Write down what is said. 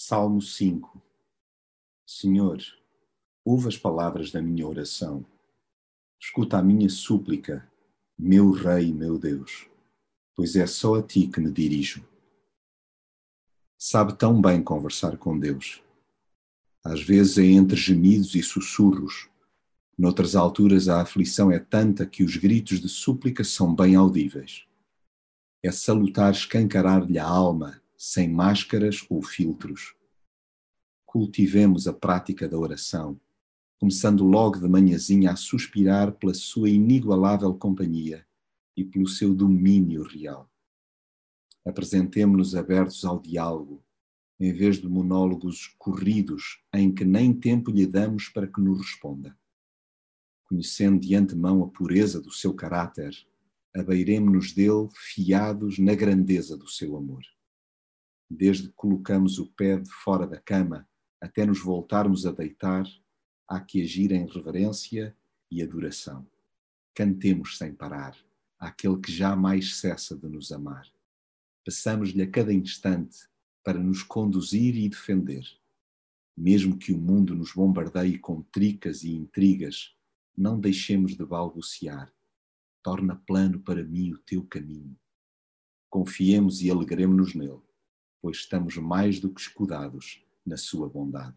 Salmo 5 Senhor, ouve as palavras da minha oração. Escuta a minha súplica, meu Rei, meu Deus, pois é só a ti que me dirijo. Sabe tão bem conversar com Deus. Às vezes é entre gemidos e sussurros. Noutras alturas a aflição é tanta que os gritos de súplica são bem audíveis. É salutar escancarar-lhe a alma sem máscaras ou filtros. Cultivemos a prática da oração, começando logo de manhãzinha a suspirar pela sua inigualável companhia e pelo seu domínio real. Apresentemo-nos abertos ao diálogo, em vez de monólogos corridos em que nem tempo lhe damos para que nos responda. Conhecendo de antemão a pureza do seu caráter, abeiremo-nos dele fiados na grandeza do seu amor desde que colocamos o pé de fora da cama até nos voltarmos a deitar, há que agir em reverência e adoração. Cantemos sem parar àquele que jamais cessa de nos amar. Peçamos-lhe a cada instante para nos conduzir e defender. Mesmo que o mundo nos bombardeie com tricas e intrigas, não deixemos de balbuciar. Torna plano para mim o teu caminho. Confiemos e alegremos-nos nele pois estamos mais do que escudados na sua bondade.